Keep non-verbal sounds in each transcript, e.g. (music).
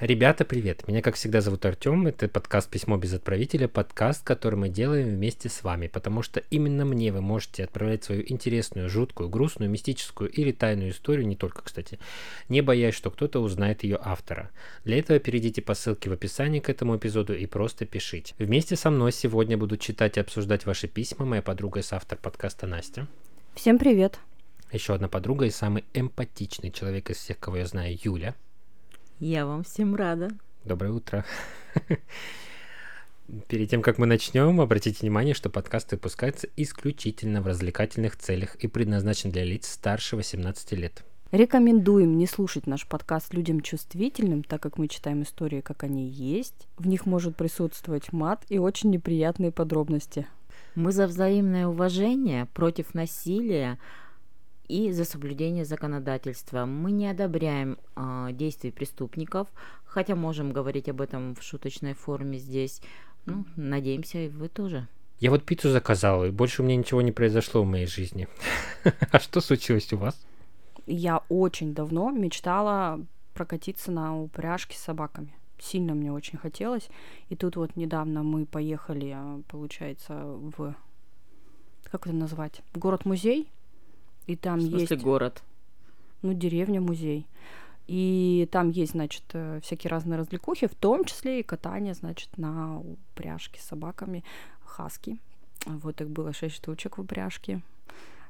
Ребята, привет! Меня, как всегда, зовут Артем. Это подкаст «Письмо без отправителя», подкаст, который мы делаем вместе с вами, потому что именно мне вы можете отправлять свою интересную, жуткую, грустную, мистическую или тайную историю, не только, кстати, не боясь, что кто-то узнает ее автора. Для этого перейдите по ссылке в описании к этому эпизоду и просто пишите. Вместе со мной сегодня будут читать и обсуждать ваши письма моя подруга и соавтор подкаста Настя. Всем привет! Еще одна подруга и самый эмпатичный человек из всех, кого я знаю, Юля. Я вам всем рада. Доброе утро. (laughs) Перед тем, как мы начнем, обратите внимание, что подкаст выпускается исключительно в развлекательных целях и предназначен для лиц старше 18 лет. Рекомендуем не слушать наш подкаст людям чувствительным, так как мы читаем истории, как они есть. В них может присутствовать мат и очень неприятные подробности. Мы за взаимное уважение, против насилия, и за соблюдение законодательства. Мы не одобряем э, действий преступников, хотя можем говорить об этом в шуточной форме здесь. Ну, надеемся, и вы тоже. Я вот пиццу заказал, и больше у меня ничего не произошло в моей жизни. (laughs) А что случилось у вас? Я очень давно мечтала прокатиться на упряжке с собаками. Сильно мне очень хотелось. И тут вот недавно мы поехали, получается, в... Как это назвать? Город-музей и там в смысле есть... город? Ну, деревня, музей. И там есть, значит, э, всякие разные развлекухи, в том числе и катание, значит, на упряжке с собаками, хаски. Вот их было шесть штучек в упряжке.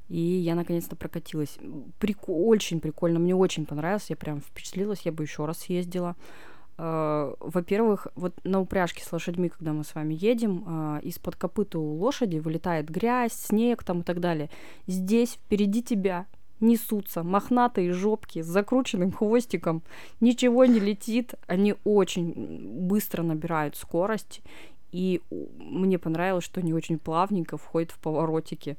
И я наконец-то прокатилась. Прик... Очень прикольно, мне очень понравилось, я прям впечатлилась, я бы еще раз съездила. Uh, во-первых, вот на упряжке с лошадьми, когда мы с вами едем, uh, из-под копыта у лошади вылетает грязь, снег там и так далее. Здесь впереди тебя несутся мохнатые жопки с закрученным хвостиком, ничего не летит, они очень быстро набирают скорость, и мне понравилось, что они очень плавненько входят в поворотики.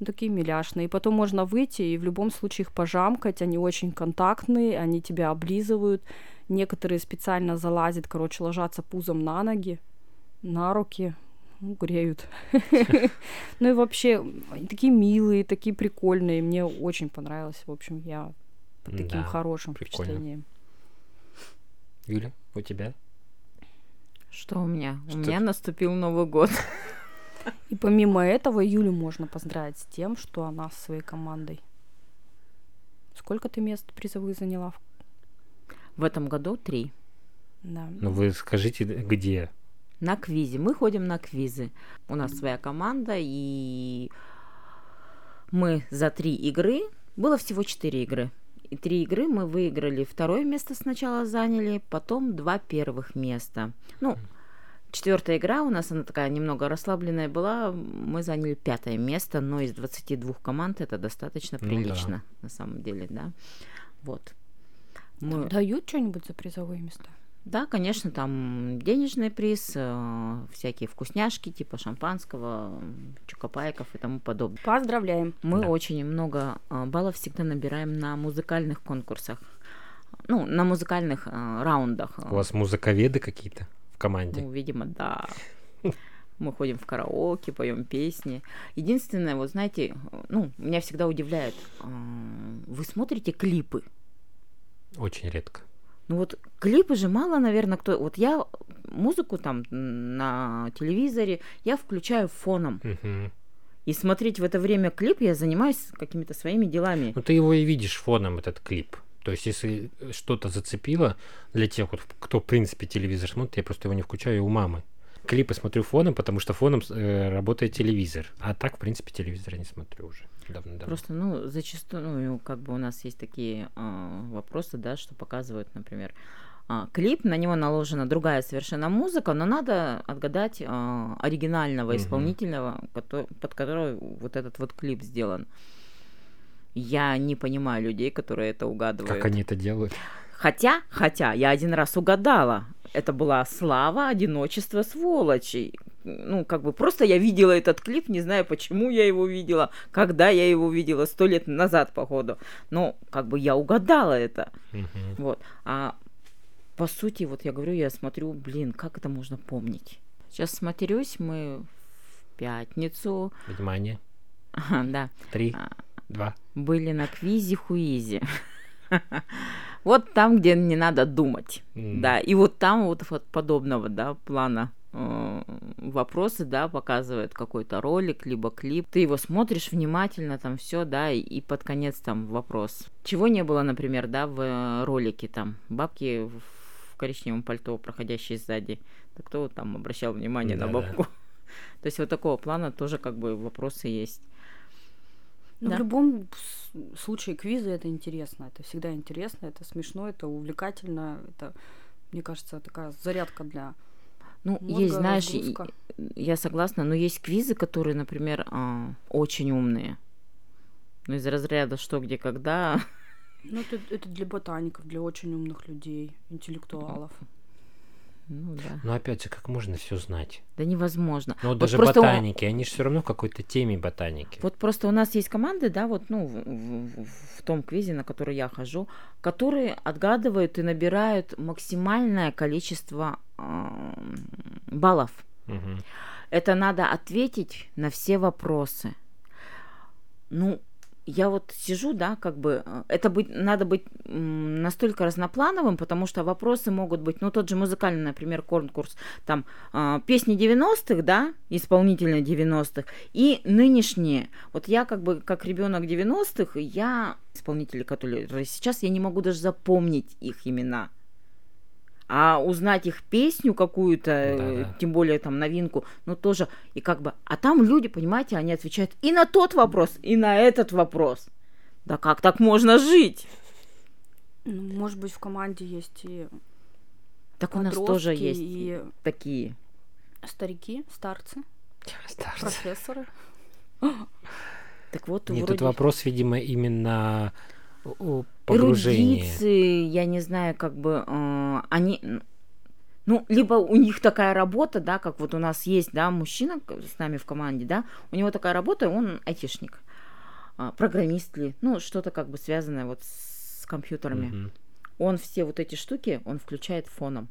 Ну, такие миляшные. И потом можно выйти и в любом случае их пожамкать, они очень контактные, они тебя облизывают, Некоторые специально залазят, короче, ложатся пузом на ноги, на руки, ну, греют. (laughs) Ну и вообще, такие милые, такие прикольные. Мне очень понравилось. В общем, я под таким хорошим впечатлением. Юля, у тебя? Что у меня? У меня наступил Новый год. (laughs) И помимо этого, Юлю можно поздравить с тем, что она со своей командой. Сколько ты мест призовых заняла в в этом году три. Да. Ну вы скажите, где? На квизе. Мы ходим на квизы. У нас своя команда, и мы за три игры... Было всего четыре игры. И три игры мы выиграли. Второе место сначала заняли, потом два первых места. Ну, четвертая игра у нас, она такая немного расслабленная была. Мы заняли пятое место, но из 22 команд это достаточно прилично, ну, да. на самом деле, да. Вот. Мы... Дают что-нибудь за призовые места? Да, конечно, там денежный приз, э, всякие вкусняшки типа шампанского, чукопайков и тому подобное. Поздравляем. Мы да. очень много э, баллов всегда набираем на музыкальных конкурсах, ну, на музыкальных э, раундах. У вас музыковеды какие-то в команде? Ну, видимо, да. Мы ходим в караоке, поем песни. Единственное, вот знаете, ну, меня всегда удивляет, э, вы смотрите клипы? Очень редко. Ну вот клипы же мало, наверное, кто... Вот я музыку там на телевизоре, я включаю фоном. Угу. И смотреть в это время клип я занимаюсь какими-то своими делами. Ну ты его и видишь фоном, этот клип. То есть, если что-то зацепило для тех, вот, кто, в принципе, телевизор смотрит, я просто его не включаю у мамы. Клипы смотрю фоном, потому что фоном э, работает телевизор. А так, в принципе, телевизор я не смотрю уже давно-давно. Просто, ну, зачастую, ну, как бы у нас есть такие э, вопросы, да, что показывают, например, э, клип, на него наложена другая совершенно музыка, но надо отгадать э, оригинального исполнительного, который, под которого вот этот вот клип сделан. Я не понимаю людей, которые это угадывают. Как они это делают? Хотя, хотя, я один раз угадала. Это была слава одиночества сволочей ну, как бы просто я видела этот клип, не знаю, почему я его видела, когда я его видела, сто лет назад, походу. Но, как бы, я угадала это. Uh-huh. Вот. А по сути, вот я говорю, я смотрю, блин, как это можно помнить? Сейчас смотрюсь, мы в пятницу. Внимание. Да. Три, а, два. Были на квизе Хуизе. (laughs) Вот там, где не надо думать, М. да, и вот там вот, вот подобного, да, плана э, вопросы, да, показывает какой-то ролик, либо клип. Ты его смотришь внимательно, там все, да, и, и под конец там вопрос. Чего не было, например, да, в э, ролике там бабки в коричневом пальто, проходящие сзади. Да кто там обращал внимание на Да-да. бабку? (laughs) То есть вот такого плана тоже как бы вопросы есть. Ну, Да. в любом случае квизы это интересно. Это всегда интересно, это смешно, это увлекательно. Это, мне кажется, такая зарядка для Ну, мозга, есть, знаешь, разгрузка. я согласна, но есть квизы, которые, например, а, очень умные. Ну, из разряда что, где, когда. Ну, это, это для ботаников, для очень умных людей, интеллектуалов. Ну, да. Но опять же, как можно все знать? Да невозможно. Ну, вот Вот даже просто у- ботаники, они же все равно в какой-то теме ботаники. Вот просто у нас есть команды, да, вот, ну, в, в- в том квизе, на который я хожу, которые отгадывают и набирают максимальное количество ам, баллов. Мгм. Это надо ответить на все вопросы. Ну, я вот сижу, да, как бы, э, это быть, надо быть настолько разноплановым, потому что вопросы могут быть, ну, тот же музыкальный, например, конкурс, там, а, песни 90-х, да, исполнительные 90-х, и нынешние. Вот я как бы, как ребенок 90-х, я, исполнители, которые сейчас, я не могу даже запомнить их имена. А узнать их песню какую-то, э, Да-да. тем более там новинку, ну тоже, и как бы, а там люди, понимаете, они отвечают и на тот вопрос, и на этот вопрос. Да как так можно жить? Ну, может быть, в команде есть и Так у нас тоже есть и такие. старики, старцы, (laughs) Старцы. профессоры. Так вот, Нет, вроде тут вопрос, видимо, именно о погружении. эрудиции, я не знаю, как бы э, они, ну, либо у них такая работа, да, как вот у нас есть, да, мужчина с нами в команде, да, у него такая работа, он айтишник, а, программист ли, ну, что-то как бы связанное вот с компьютерами. Мгм. он все вот эти штуки, он включает фоном.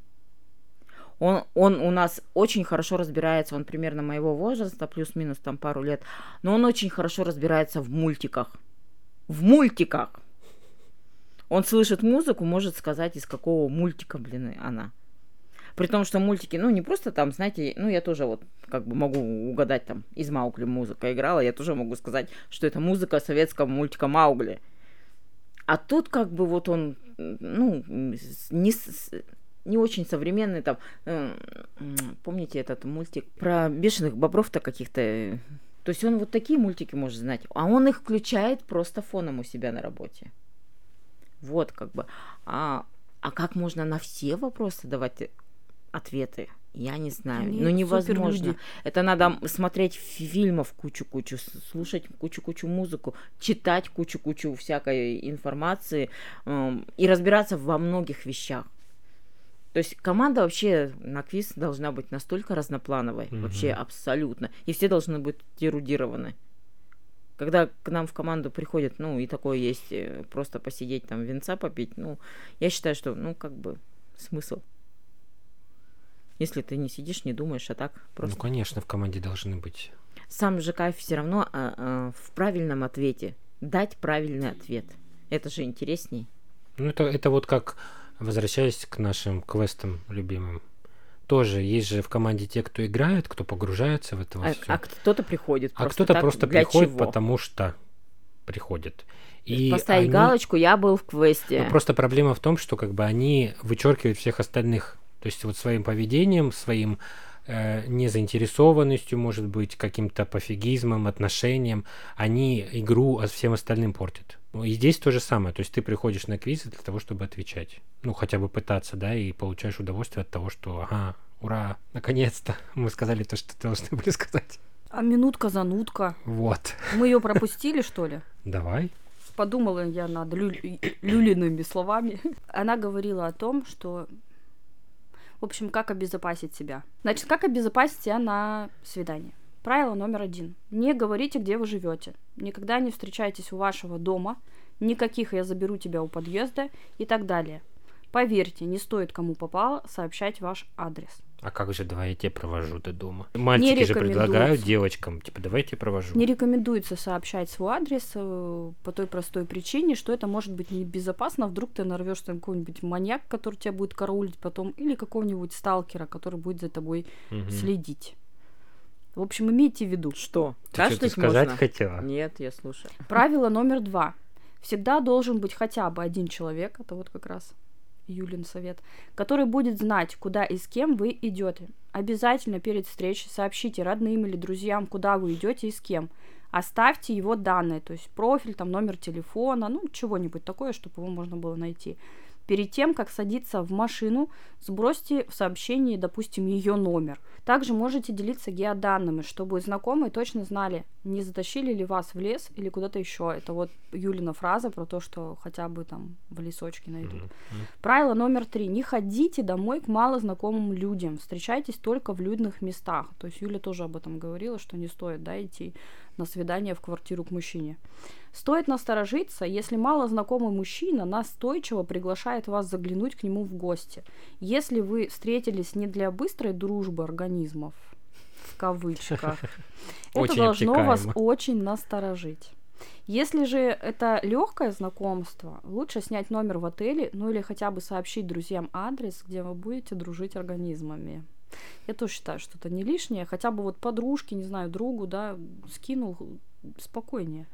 Он, он у нас очень хорошо разбирается, он примерно моего возраста, плюс-минус там пару лет, но он очень хорошо разбирается в мультиках. В мультиках! Он слышит музыку, может сказать, из какого мультика, блин, она. При том, что мультики, ну, не просто там, знаете, ну, я тоже вот как бы могу угадать, там, из Маугли музыка играла, я тоже могу сказать, что это музыка советского мультика Маугли. А тут как бы вот он, ну, не, не очень современный там. э, Помните этот мультик про бешеных бобров-то каких-то? То есть он вот такие мультики может знать, а он их включает просто фоном у себя на работе. Вот как бы. А, а как можно на все вопросы давать э, ответы? Я не знаю. Они ну невозможно. суперлюди. Это надо смотреть фи- фильмов кучу-кучу, слушать кучу-кучу музыку, читать кучу-кучу всякой информации эм, и разбираться во многих вещах. То есть команда вообще на квиз должна быть настолько разноплановой, Мгм. вообще абсолютно. И все должны быть эрудированы. Когда к нам в команду приходят, ну, и такое есть, э, просто посидеть там, венца попить, ну, я считаю, что, ну, как бы, смысл. Если ты не сидишь, не думаешь, а так просто Ну, конечно, в команде должны быть. сам же кайф все равно а, а, в правильном ответе. Дать правильный ответ. Это же интересней. Ну, это, это вот как, возвращаясь к нашим квестам любимым. Тоже есть же в команде те, кто играет, кто погружается в это А, всё. а кто-то приходит. А кто-то так, просто приходит, чего? потому что приходит. И Поставить они- галочку, я был в квесте. Ну, просто проблема в том, что как бы они вычеркивают всех остальных. То есть вот своим поведением, своим э, незаинтересованностью, может быть, каким-то пофигизмом, отношением, они игру всем остальным портят. Ну, И здесь то же самое. То есть ты приходишь на квизы для того, чтобы отвечать. Ну, хотя бы пытаться, да, и получаешь удовольствие от того, что, ага, ура, наконец-то (laughs) мы сказали то, что должны были сказать. А минутка-занутка. Вот. Мы ее пропустили, что ли? Давай. Подумала я над лю- люлиными словами. Она говорила о том, что... В общем, как обезопасить себя. Значит, как обезопасить себя на свидание? Правило номер один. Не говорите, где вы живете. Никогда не встречайтесь у вашего дома. Никаких «я заберу тебя у подъезда» и так далее. Поверьте, не стоит кому попало сообщать ваш адрес. А как же, давай я тебя провожу до дома. Мальчики же предлагают девочкам, типа, давай я тебя провожу. Не рекомендуется сообщать свой адрес э, по той простой причине, что это может быть небезопасно. Вдруг ты нарвешься на какого-нибудь маньяк, который тебя будет караулить потом, или какого-нибудь сталкера, который будет за тобой угу. следить. В общем, имейте в виду. Что? Ты что-то сказать можно? хотела? Нет, я слушаю. Правило номер два. Всегда должен быть хотя бы один человек, это вот как раз Юлин совет, который будет знать, куда и с кем вы идете. Обязательно перед встречей сообщите родным или друзьям, куда вы идете и с кем. Оставьте его данные, то есть профиль, там номер телефона, ну чего-нибудь такое, чтобы его можно было найти. Перед тем, как садиться в машину, сбросьте в сообщении, допустим, ее номер. Также можете делиться геоданными, чтобы знакомые точно знали, не затащили ли вас в лес или куда-то еще. Это вот Юлина фраза про то, что хотя бы там в лесочке найдут. Mm-hmm. Правило номер три. Не ходите домой к малознакомым людям. Встречайтесь только в людных местах. То есть Юля тоже об этом говорила, что не стоит да, идти на свидание в квартиру к мужчине. Стоит насторожиться, если малознакомый мужчина настойчиво приглашает вас заглянуть к нему в гости. Если вы встретились не для быстрой дружбы организмов, в кавычках, (laughs) это должно вас очень насторожить. Если же это легкое знакомство, лучше снять номер в отеле, ну или хотя бы сообщить друзьям адрес, где вы будете дружить организмами. Я тоже считаю, что это не лишнее. Хотя бы вот подружке, не знаю, другу, да, скинул спокойнее.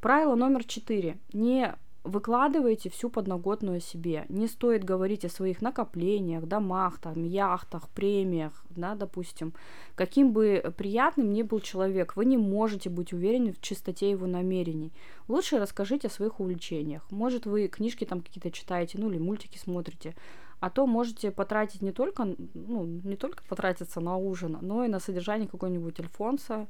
Правило номер четыре. Не выкладывайте всю подноготную себе. Не стоит говорить о своих накоплениях, домах, там, яхтах, премиях, да, допустим. Каким бы приятным ни был человек, вы не можете быть уверены в чистоте его намерений. Лучше расскажите о своих увлечениях. Может, вы книжки там какие-то читаете, ну или мультики смотрите а то можете потратить не только, ну, не только потратиться на ужин, но и на содержание какой-нибудь альфонса,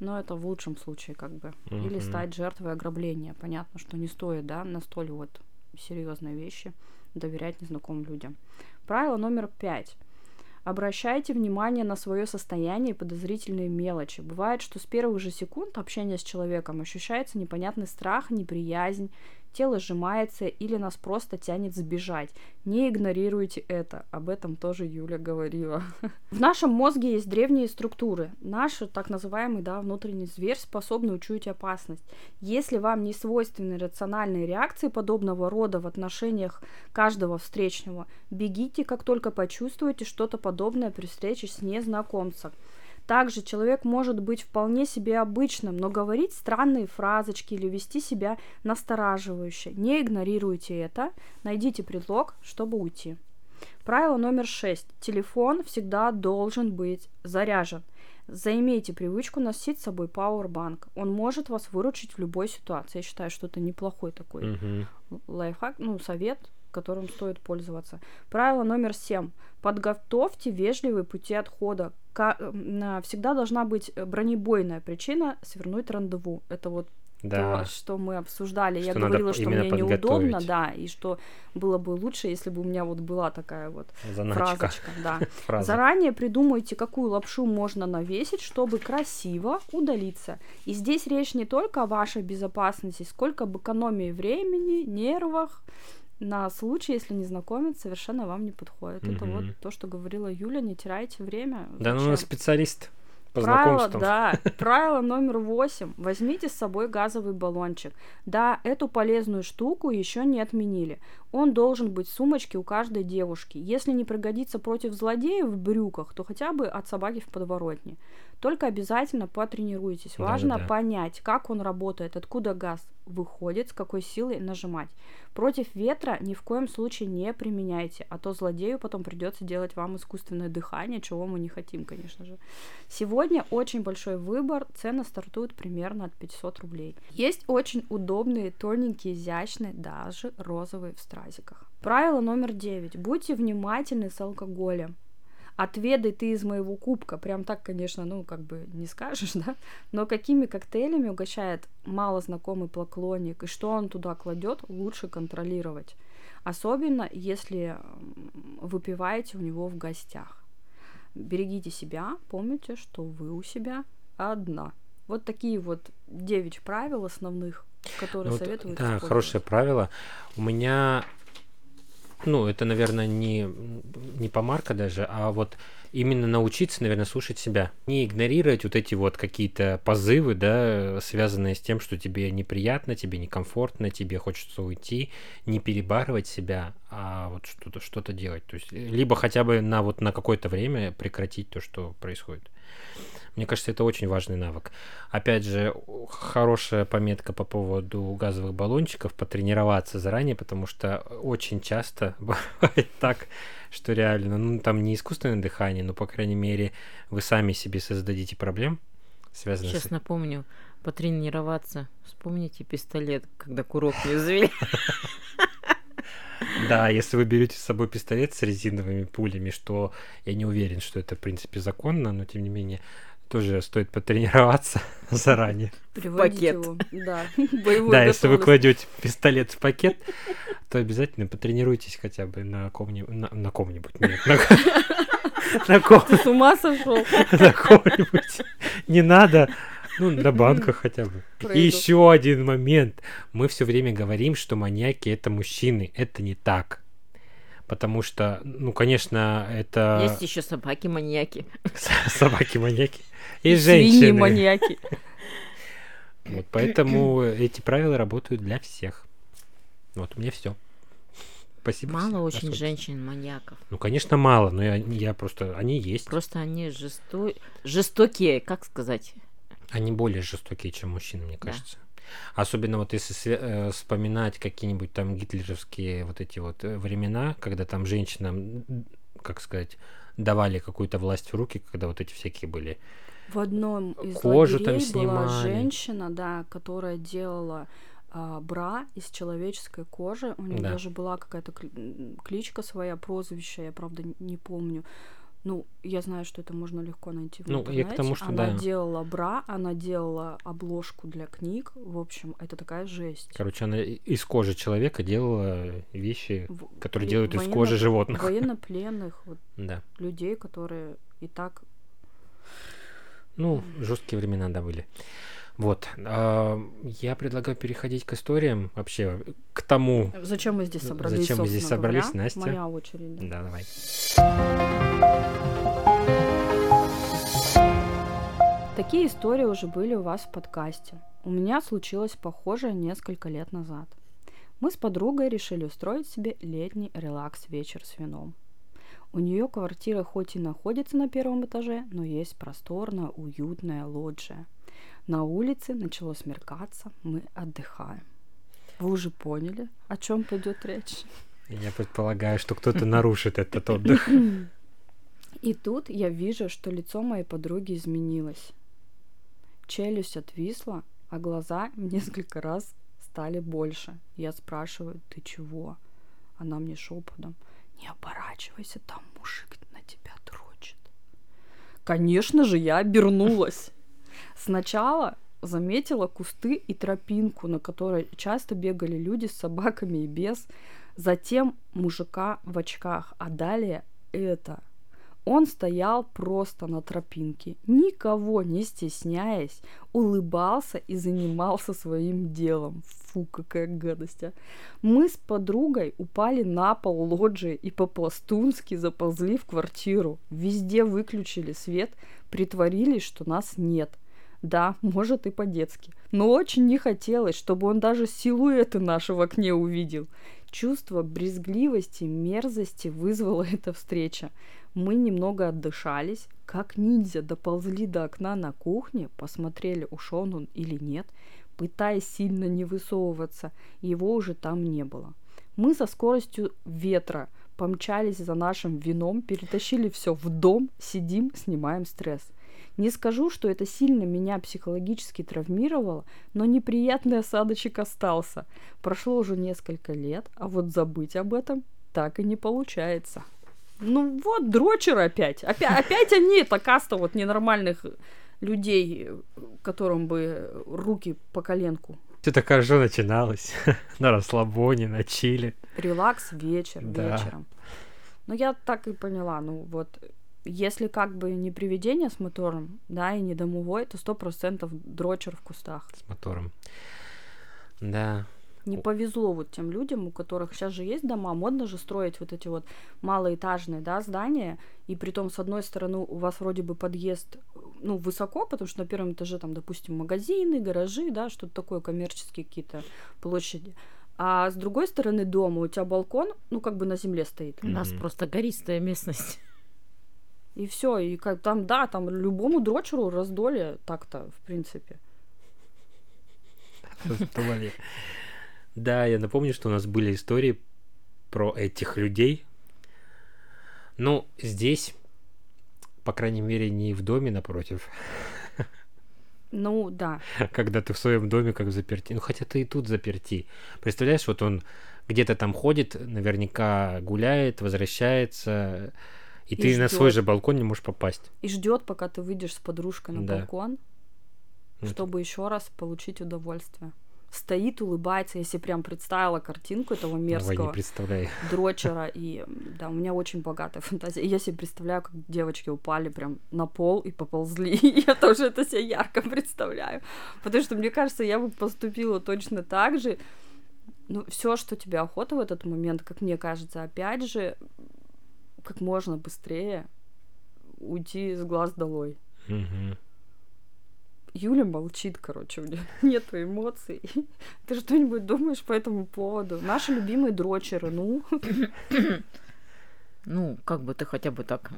но это в лучшем случае как бы, uh-huh. или стать жертвой ограбления. Понятно, что не стоит, да, на столь вот серьезные вещи доверять незнакомым людям. Правило номер пять. Обращайте внимание на свое состояние и подозрительные мелочи. Бывает, что с первых же секунд общения с человеком ощущается непонятный страх, неприязнь, тело сжимается или нас просто тянет сбежать. Не игнорируйте это. Об этом тоже Юля говорила. (laughs) В нашем мозге есть древние структуры. Наш так называемый да, внутренний зверь способен учуять опасность. Если вам не свойственны рациональные реакции подобного рода в отношениях каждого встречного, бегите, как только почувствуете что-то подобное при встрече с незнакомцем. Также человек может быть вполне себе обычным, но говорить странные фразочки или вести себя настораживающе. Не игнорируйте это, найдите предлог, чтобы уйти. Правило номер шесть. Телефон всегда должен быть заряжен. Займите привычку носить с собой пауэрбанк. Он может вас выручить в любой ситуации. Я считаю, что это неплохой такой uh-huh. лайфхак, ну, совет, которым стоит пользоваться. Правило номер семь. Подготовьте вежливые пути отхода. Всегда должна быть бронебойная причина свернуть рандеву. Это вот да. то, что мы обсуждали. Что Я говорила, что мне неудобно, да, и что было бы лучше, если бы у меня вот была такая вот Заначка. фразочка. Да. (laughs) Фраза. Заранее придумайте, какую лапшу можно навесить, чтобы красиво удалиться. И здесь речь не только о вашей безопасности, сколько об экономии времени, нервах, на случай, если незнакомец совершенно вам не подходит. Угу. Это вот то, что говорила Юля, не теряйте время. Да, ну специалист по правило. Да, (laughs) правило номер восемь. Возьмите с собой газовый баллончик. Да, эту полезную штуку еще не отменили. Он должен быть в сумочке у каждой девушки. Если не пригодится против злодеев в брюках, то хотя бы от собаки в подворотне. Только обязательно потренируйтесь. Важно да, да. понять, как он работает, откуда газ выходит, с какой силой нажимать. Против ветра ни в коем случае не применяйте, а то злодею потом придется делать вам искусственное дыхание, чего мы не хотим, конечно же. Сегодня очень большой выбор, цены стартуют примерно от 500 рублей. Есть очень удобные, тоненькие, изящные, даже розовые в стразиках. Правило номер 9. Будьте внимательны с алкоголем отведай ты из моего кубка. Прям так, конечно, ну, как бы не скажешь, (laughs) да? Но какими коктейлями угощает мало знакомый поклонник, и что он туда кладет, лучше контролировать. Особенно, если выпиваете у него в гостях. Берегите себя, помните, что вы у себя одна. Вот такие вот девять правил основных, которые ну, советуют. Да, хорошее правило. У меня ну, это, наверное, не, не помарка даже, а вот именно научиться, наверное, слушать себя. Не игнорировать вот эти вот какие-то позывы, да, связанные с тем, что тебе неприятно, тебе некомфортно, тебе хочется уйти, не перебарывать себя, а вот что-то что делать. То есть, либо хотя бы на вот на какое-то время прекратить то, что происходит. Мне кажется, это очень важный навык. Опять же, хорошая пометка по поводу газовых баллончиков, потренироваться заранее, потому что очень часто (laughs) бывает так, что реально, ну, там не искусственное дыхание, но, по крайней мере, вы сами себе создадите проблем, связанных Сейчас с... напомню, потренироваться. Вспомните пистолет, когда курок не взвели. (laughs) Да, если вы берете с собой пистолет с резиновыми пулями, что я не уверен, что это, в принципе, законно, но тем не менее, тоже стоит потренироваться (laughs) заранее. Приводить пакет. его, да, (laughs) Да, если вы кладете пистолет в пакет, то обязательно потренируйтесь хотя бы на ком-нибудь, на, на ком-нибудь, нет, на, (laughs) на ком Ты с ума сошел? на ком-нибудь. Не надо, ну, на банках хотя бы. И еще один момент. Мы все время говорим, что маньяки это мужчины. Это не так. Потому что, ну, конечно, это Есть еще собаки-маньяки. собаки-маньяки и женщины. маньяки. (laughs) Вот поэтому эти правила работают для всех. Вот у меня все. Спасибо. Мало всем. очень женщин-маньяков. Ну, конечно, мало, но я, я просто... Они есть. Просто они жесто... жестокие, как сказать. Они более жестокие, чем мужчины, мне Да. кажется. Особенно вот если э, вспоминать какие-нибудь там гитлеровские вот эти вот э, времена, когда там женщинам, как сказать, давали какую-то власть в руки, когда вот эти всякие были. В одном из Кожу там лагерей была снимали. женщина, да, которая делала а, бра из человеческой кожи. У нее Да. даже была какая-то кличка своя, прозвище, я правда не помню. Ну, я знаю, что это можно легко найти в Ну, я к интернете. тому, что она да. делала бра, она делала обложку для книг. В общем, это такая жесть. Короче, она из кожи человека делала вещи, В- которые делают из военно- кожи животных. Военнопленных вот, (laughs) Да. людей, которые и так Ну, жесткие времена, да, были. Вот. а, Я предлагаю переходить к историям, вообще к тому. Зачем мы здесь собрались? зачем мы здесь собрались, говоря? Настя? Моя очередь. да. Да, давай. Такие истории уже были у вас в подкасте. У меня случилось похожее несколько лет назад. Мы с подругой решили устроить себе летний релакс-вечер с вином. У нее квартира хоть и находится на первом этаже, но есть просторная, уютная лоджия. На улице начало смеркаться, мы отдыхаем. Вы уже поняли, о чем пойдет речь? Я предполагаю, что кто-то нарушит этот отдых. И тут я вижу, что лицо моей подруги изменилось. Челюсть отвисла, а глаза (laughs) несколько раз стали больше. Я спрашиваю, ты чего? Она мне шепотом, не оборачивайся, там мужик на тебя дрочит. Конечно же, я обернулась. Сначала заметила кусты и тропинку, на которой часто бегали люди с собаками и без. Затем мужика в очках, а далее это. Он стоял просто на тропинке, никого не стесняясь, улыбался и занимался своим делом. Фу, какая гадость, а. Мы с подругой упали на пол лоджии и по-пластунски заползли в квартиру. Везде выключили свет, притворились, что нас нет. Да, может и по-детски. Но очень не хотелось, чтобы он даже силуэты наши в окне увидел. Чувство брезгливости, мерзости вызвала (laughs) эта встреча. Мы немного отдышались, как ниндзя доползли до окна на кухне, посмотрели, ушел он или нет, пытаясь сильно не высовываться, его уже там не было. Мы со скоростью ветра помчались за нашим вином, перетащили все в дом, сидим, снимаем стресс. Не скажу, что это сильно меня психологически травмировало, но неприятный осадочек остался. Прошло уже несколько лет, а вот забыть об этом так и не получается. Ну вот, дрочеры опять. Опять, опять они, это каста вот ненормальных людей, которым бы руки по коленку. Все так хорошо начиналось. (laughs) На расслабоне, на чили. Релакс вечер, Да. вечером. Ну, я так и поняла, ну вот, если как бы не привидение с мотором, да, и не домовой, то сто процентов дрочер в кустах. с мотором. Да. Не повезло вот тем людям, у которых сейчас же есть дома, модно же строить вот эти вот малоэтажные, да, здания, и при том, с одной стороны, у вас вроде бы подъезд, ну, высоко, потому что на первом этаже там, допустим, магазины, гаражи, да, что-то такое, коммерческие какие-то площади. А с другой стороны дома у тебя балкон, ну, как бы на земле стоит. У нас просто гористая местность. И все, и как там, да, там любому дрочеру раздолье так-то, в принципе. (laughs) Раздували. Да, я напомню, что у нас были истории про этих людей. Ну, здесь, по крайней мере, не в доме напротив, (laughs) Ну, да. когда ты в своем доме как заперти. Ну, хотя ты и тут заперти. Представляешь, вот он где-то там ходит, наверняка гуляет, возвращается, и, И ты на свой ждёт. же балкон не можешь попасть. И ждет, пока ты выйдешь с подружкой на Да. балкон, Ну, чтобы еще раз получить удовольствие. Стоит, улыбается, если прям представила картинку этого мерзкого представляю. (laughs) дрочера. И да, у меня очень богатая фантазия. И я себе представляю, как девочки упали прям на пол и поползли. (laughs) Я тоже это себе ярко представляю. Потому что, мне кажется, я бы поступила точно так же. Ну, все, что тебе охота в этот момент, как мне кажется, опять же, как можно быстрее уйти с глаз долой. Юля молчит, короче, у нее (laughs) нету эмоций. (laughs) Ты что-нибудь думаешь по этому поводу? Наши любимые дрочеры, ну, (coughs) Ну, как бы ты хотя бы так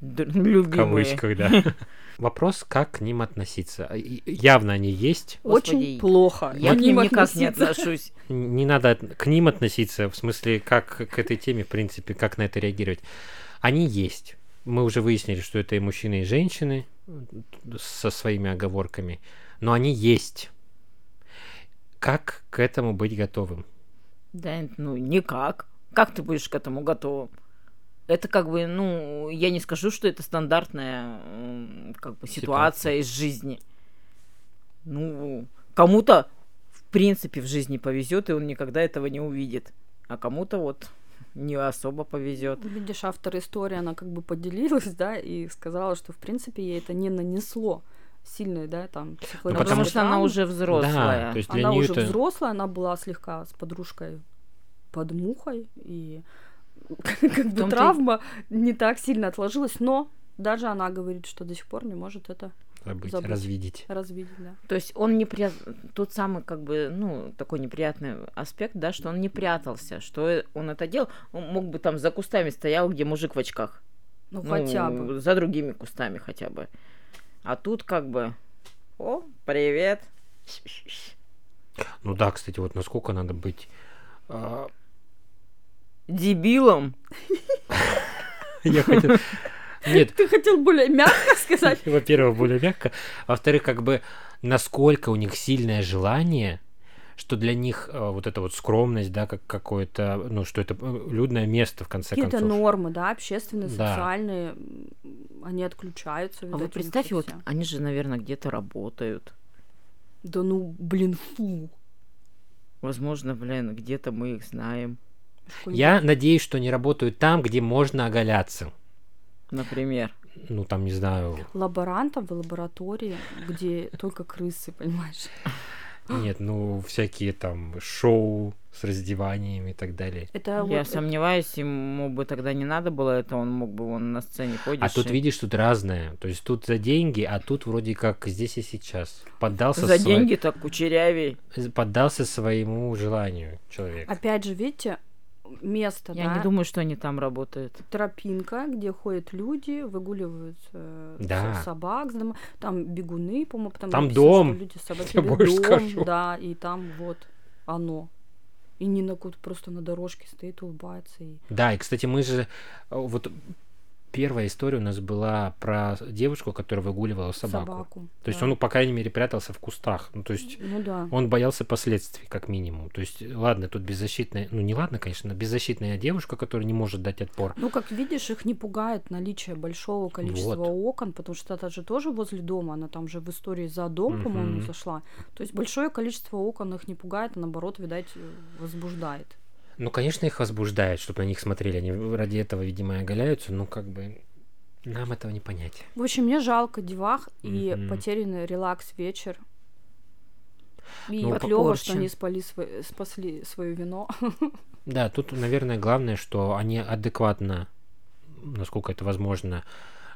д- В любимые. кавычках, да. (laughs) Вопрос, как к ним относиться. И- Явно они есть. Господи, очень плохо. Я к ним никак не относиться. отношусь. (laughs) Не надо к ним относиться, в смысле, как к этой теме, в принципе, как на это реагировать. Они есть. Мы уже выяснили, что это и мужчины, и женщины м, со своими оговорками, но они есть. Как к этому быть готовым? Да, ну, никак. Как ты будешь к этому готовым? Это как бы, ну, я не скажу, что это стандартная как бы ситуация из жизни. Ну, кому-то, в принципе, в жизни повезет, и он никогда этого не увидит. А кому-то вот не особо повезет. Видишь, автор истории, она как бы поделилась, (laughs) да, и сказала, что, в принципе, ей это не нанесло сильной, да, там, Ну, потому что она уже взрослая. Да, то есть для Она нее уже это... взрослая, она была слегка с подружкой под мухой, и (laughs) как бы травма не так сильно отложилась, но даже она говорит, что до сих пор не может это забыть, забыть. развидеть. развидеть, да. То есть он не пря... тот самый, как бы, ну, такой неприятный аспект, да, что он не прятался, что он это делал. Он мог бы там за кустами стоял, где мужик в очках. Ну, Ну, хотя бы. За другими кустами хотя бы. А тут как бы, о, привет. Ну да, кстати, вот насколько надо быть... а, Дебилом. (laughs) Я хотел... Нет, Ты хотел более мягко сказать? (laughs) Во-первых, более мягко. Во-вторых, как бы насколько у них сильное желание, что для них э, вот эта вот скромность, да, как какое-то, ну, что это э, людное место, в конце Какие-то концов. нормы, да, общественные, Да. социальные, они отключаются. А видать, у вот представь, вот они же, наверное, где-то работают. Да ну, блин, фу. Возможно, блин, где-то мы их знаем. Я надеюсь, что они работают там, где можно оголяться. Например. Ну, там, не знаю, лаборантом в лаборатории, где только крысы, понимаешь? нет, ну, всякие там шоу с раздеваниями и так далее. Это Я вот, сомневаюсь, ему бы тогда не надо было это, он мог бы он на сцене ходишь. А тут, и- видишь, тут разное. То есть тут за деньги, а тут вроде как здесь и сейчас. Поддался, За сво- деньги так кучерявей. поддался своему желанию человек. опять же, видите, место, Я да, не думаю, что они там работают. тропинка, где ходят люди, выгуливают э, Да. собак, с дома. там бегуны, по-моему, там Там написано, что дом. люди с собаки (laughs) Я больше дом, скажу. да, и там вот оно. И Нина Кут просто на дорожке стоит, улыбается. И... Да, и, кстати, мы же... э, Вот первая история у нас была про девушку, которая выгуливала собаку. То есть да. он, по крайней мере, прятался в кустах. Ну, то есть Ну да. он боялся последствий, как минимум. То есть, ладно, тут беззащитная... Ну, не ладно, конечно, беззащитная девушка, которая не может дать отпор. Ну, как видишь, их не пугает наличие большого количества Вот. окон, потому что это же тоже возле дома, она там же в истории за дом, по-моему, зашла. То есть большое количество окон их не пугает, а наоборот, видать, возбуждает. Ну, конечно, их возбуждает, чтобы на них смотрели. Они ради этого, видимо, и оголяются. Ну, как бы... Нам этого не понять. В общем, мне жалко девах и Мгм. потерянный релакс вечер. И Ну, клево, что они спали свое- спасли свое вино. (laughs) Да, тут, наверное, главное, что они адекватно, насколько это возможно,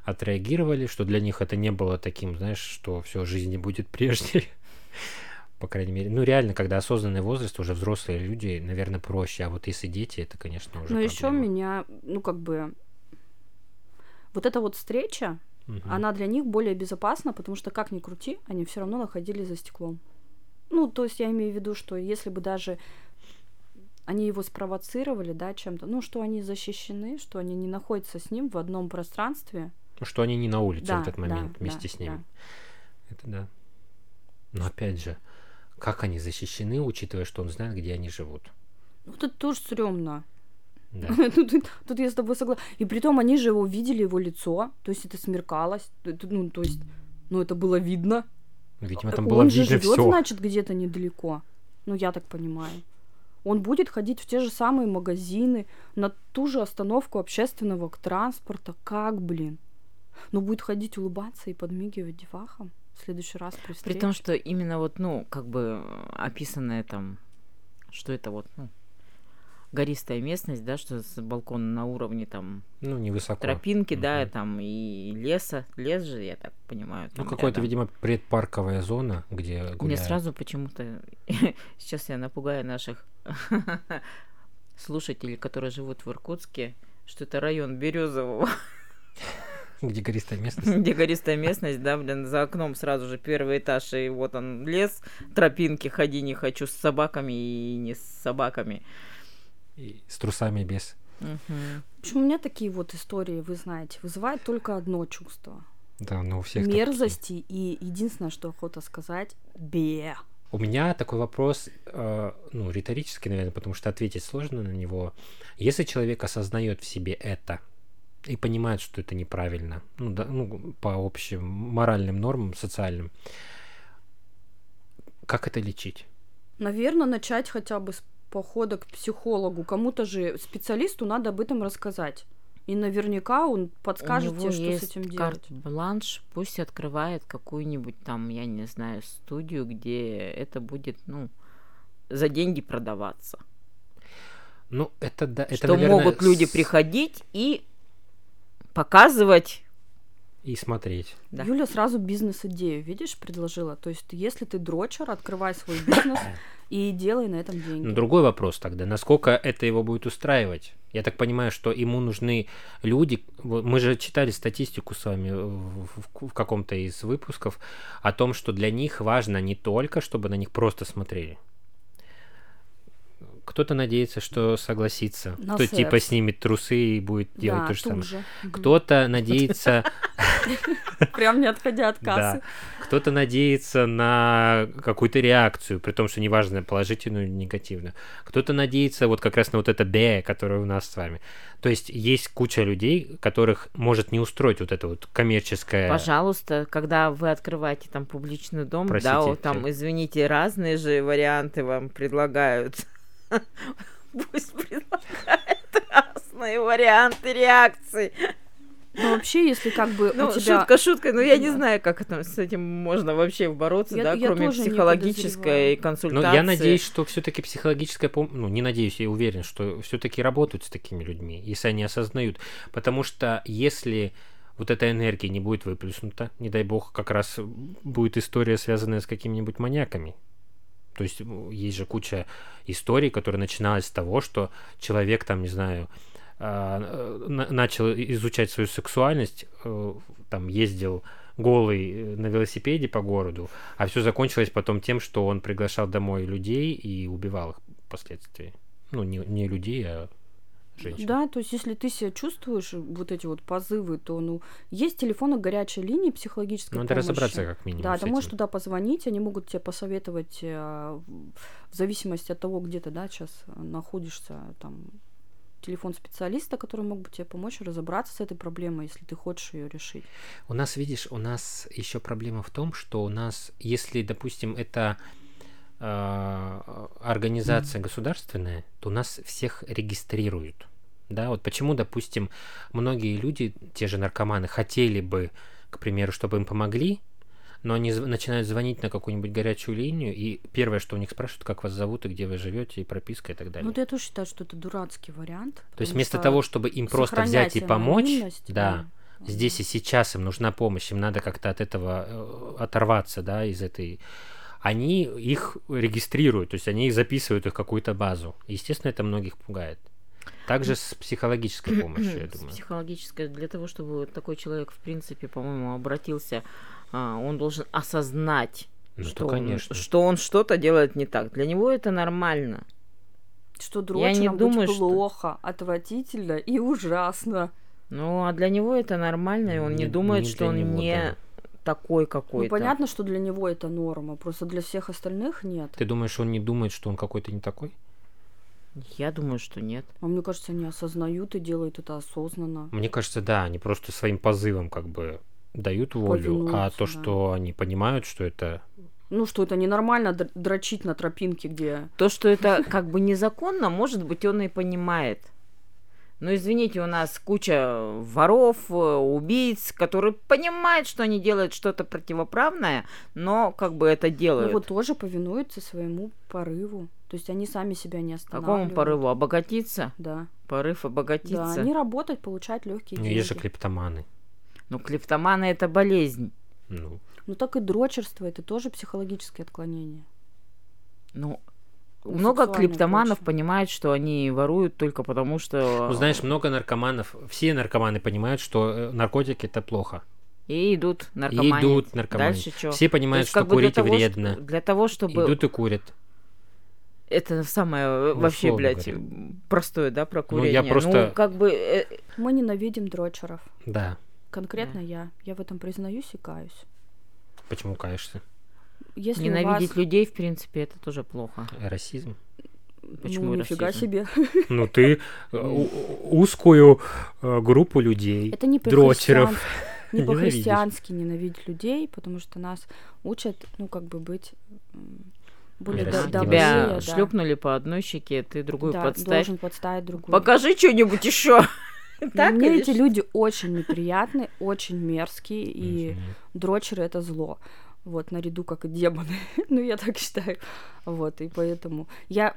отреагировали, что для них это не было таким, знаешь, что все, жизнь не будет прежней. (laughs) По крайней мере. Ну, реально, когда осознанный возраст, уже взрослые люди, наверное, проще. А вот если дети, это, конечно, уже Но еще проблема. меня, ну как бы, вот эта вот встреча, Мгм. она для них более безопасна, потому что как ни крути, они все равно находились за стеклом. Ну, то есть я имею в виду, что если бы даже они его спровоцировали, да, чем-то, ну, что они защищены, что они не находятся с ним в одном пространстве. Ну, что они не на улице Да, в этот да, момент да, вместе с ним. да. Это да. Но опять же, как они защищены, учитывая, что он знает, где они живут. Ну, это тоже стрёмно. Да. (laughs) тут, тут я с тобой согласна. И при том они же его видели, его лицо, то есть это смеркалось, ну, то есть, ну, это было видно. Видимо, там было он же живет, значит, где-то недалеко. Ну, я так понимаю. Он будет ходить в те же самые магазины, на ту же остановку общественного транспорта. Как, блин? Ну, будет ходить, улыбаться и подмигивать девахам в следующий раз при При встрече. том, что именно вот, ну, как бы э, описанное там, что это вот, ну, гористая местность, да, что с балкона на уровне там Ну, невысоко. тропинки, да, Мгм. там и леса, лес же, я так понимаю. Ну, какая-то, видимо, предпарковая зона, где Мне гуляют. сразу почему-то (laughs) сейчас я напугаю наших (laughs) слушателей, которые живут в Иркутске, что это район Березового, (laughs) Где гористая местность. где гористая местность, да, блин, за окном сразу же первый этаж, и вот он лес, тропинки, ходи не хочу с собаками и не с собаками. И с трусами без. В общем, у меня такие вот истории, вы знаете, вызывают только одно чувство. Да, но у всех такие. Мерзости и единственное, что охота сказать, бе. У меня такой вопрос, э, ну, риторический, наверное, потому что ответить сложно на него. Если человек осознает в себе это и понимает, что это неправильно, ну, да, ну, по общим моральным нормам, социальным, как это лечить? Наверное, начать хотя бы с похода к психологу. Кому-то же специалисту надо об этом рассказать. И наверняка он подскажет У него тебе, что есть с этим делать. карт-бланш, пусть открывает какую-нибудь там, я не знаю, студию, где это будет, ну, за деньги продаваться. Ну, это да, это, что наверное, могут люди с- приходить и показывать. и смотреть. Да. Юля сразу бизнес-идею, видишь, предложила. То есть, если ты дрочер, открывай свой бизнес и делай на этом деньги. Но другой вопрос тогда, насколько это его будет устраивать? Я так понимаю, что ему нужны люди. Мы же читали статистику с вами в, в- в каком-то из выпусков о том, что для них важно не только, чтобы на них просто смотрели. Кто-то надеется, что согласится, На кто типа секс. снимет трусы и будет делать да, то же самое. же. Кто-то надеется, (laughs) Прям не отходя от кассы. да, кто-то надеется на какую-то реакцию, при том, что неважно, положительную или негативную. Кто-то надеется вот как раз на вот это «бе», которое у нас с вами. То есть есть куча людей, которых может не устроить вот это вот коммерческое... Пожалуйста, когда вы открываете там публичный дом, да, Простите, о, там, извините, разные же варианты вам предлагают. Пусть предлагают разные варианты реакций. Ну, вообще, если как бы Ну, у тебя... шутка шуткой, но я не знаю, как это, с этим можно вообще бороться, Я- да, я кроме психологической консультации. Но я надеюсь, что все-таки психологическая помощь, ну не надеюсь, я уверен, что все-таки работают с такими людьми, если они осознают. Потому что если вот эта энергия не будет выплеснута, не дай бог, как раз будет история, связанная с какими-нибудь маньяками. То есть есть же куча историй, которые начиналась с того, что человек там, не знаю, а, э, на- начал изучать свою сексуальность, э, там ездил голый э, на велосипеде по городу, а все закончилось потом тем, что он приглашал домой людей и убивал их впоследствии. Ну, не, не людей, а женщин. Да, то есть если ты себя чувствуешь, э, вот эти вот позывы, то, ну, есть телефоны горячей линии психологической Надо помощи. разобраться как минимум Да, ты можешь туда позвонить, они могут тебе посоветовать э, в зависимости от того, где ты, да, сейчас находишься, там, телефон специалиста, который мог бы тебе помочь разобраться с этой проблемой, если ты хочешь ее решить. У нас, видишь, у нас еще проблема в том, что у нас, если, допустим, это э, организация государственная, то нас всех регистрируют. Да, вот почему, допустим, многие люди, те же наркоманы, хотели бы, к примеру, чтобы им помогли, но они начинают звонить на какую-нибудь горячую линию, и первое, что у них спрашивают, как вас зовут и где вы живете, и прописка и так далее. Ну, вот я тоже считаю, что это дурацкий вариант. То есть вместо того, чтобы им просто взять и помочь, анонимность, да, здесь и сейчас им нужна помощь, им надо как-то от этого э, оторваться, да, из этой... Они их регистрируют, то есть они их записывают их в какую-то базу. Естественно, это многих пугает. Также с психологической (clears throat) помощью, я С думаю. психологической, для того, чтобы такой человек, в принципе, по-моему, обратился, а, он должен осознать, Ну, что, то, он, конечно. что он что-то делает не так. Для него это нормально. Что Я дрочерам не быть думаю, что- плохо, отвратительно и ужасно. Ну, а для него это нормально, и он не, Не- думает, не что он него, не да. Такой какой-то. Ну, понятно, что для него это норма, просто для всех остальных нет. Ты думаешь, он не думает, что он какой-то не такой? Я думаю, что нет. А мне кажется, они осознают и делают это осознанно. Мне кажется, да, они просто своим позывом как бы дают волю, а то, да. что они понимают, что это... Ну что, это ненормально др- дрочить на тропинке, где... То, что это как бы незаконно, может быть, он и понимает. Но извините, у нас куча воров, э, убийц, которые понимают, что они делают что-то противоправное, но как бы это Ну делают. вот тоже повинуются своему порыву. То есть они сами себя не останавливают. Какому порыву? Обогатиться? Да. Порыв Да, обогатиться? они работать, получать легкие Ну, деньги. есть же клептоманы. Ну, клептоманы это болезнь. Ну, Ну так и дрочерство это тоже психологическое отклонение. Ну, Ну, много клептоманов точно. понимают, что они воруют только потому, что... ну, знаешь, много наркоманов, все наркоманы понимают, что э, наркотики это плохо. И идут наркоманить. идут наркоманить. Дальше что? Все понимают, что курить вредно. для того, чтобы... Идут и курят. Это самое э, Ну, вообще, блядь, говоря. простое, да, про Ну, я курение. просто- как бы... э, Мы ненавидим дрочеров. Да. Конкретно я. Я в этом признаюсь и каюсь. Почему каешься? Если ненавидеть вас... людей, в принципе, это тоже плохо. Расизм. Почему ну, нифига расизм? себе. Ну, ты э, узкую э, группу людей, Это не дрочеров. (laughs) Не по-христиански ненавидеть людей, потому что нас учат, ну, как бы быть более Тебя добрее, да. шлепнули по одной щеке, ты другую Да, подставь. должен подставить другую. Покажи что-нибудь еще. (laughs) Так Мне или эти люди очень неприятны, очень мерзкие, и дрочеры это зло. Вот, наряду как и демоны. (laughs) ну, я так считаю. Вот, и поэтому я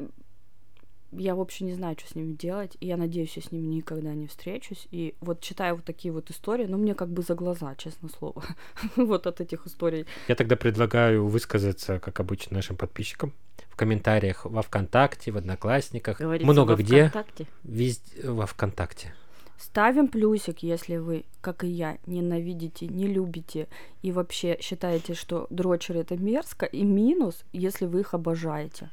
я вообще не знаю, что с ними делать, и я надеюсь, я с ними никогда не встречусь. И вот читаю вот такие вот истории, ну, мне как бы за глаза, честное слово, (laughs) вот от этих историй. Я тогда предлагаю высказаться, как обычно, нашим подписчикам в комментариях во ВКонтакте, в Одноклассниках, Говорится, много во где, ВКонтакте. везде во ВКонтакте. Ставим плюсик, если вы, как и я, ненавидите, не любите и вообще считаете, что дрочеры это мерзко, и минус, если вы их обожаете.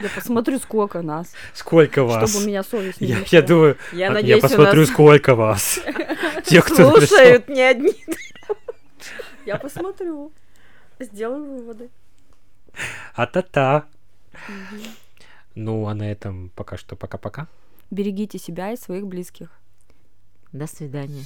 Я посмотрю, сколько нас, Сколько вас? чтобы у меня совесть не Я, я думаю, Я а, надеюсь, у посмотрю, нас сколько вас. (laughs) Тех, кто слушают не одни. Я посмотрю. Сделаю выводы. А-та-та. Ну, а на этом пока что пока-пока. Берегите себя и своих близких. До свидания.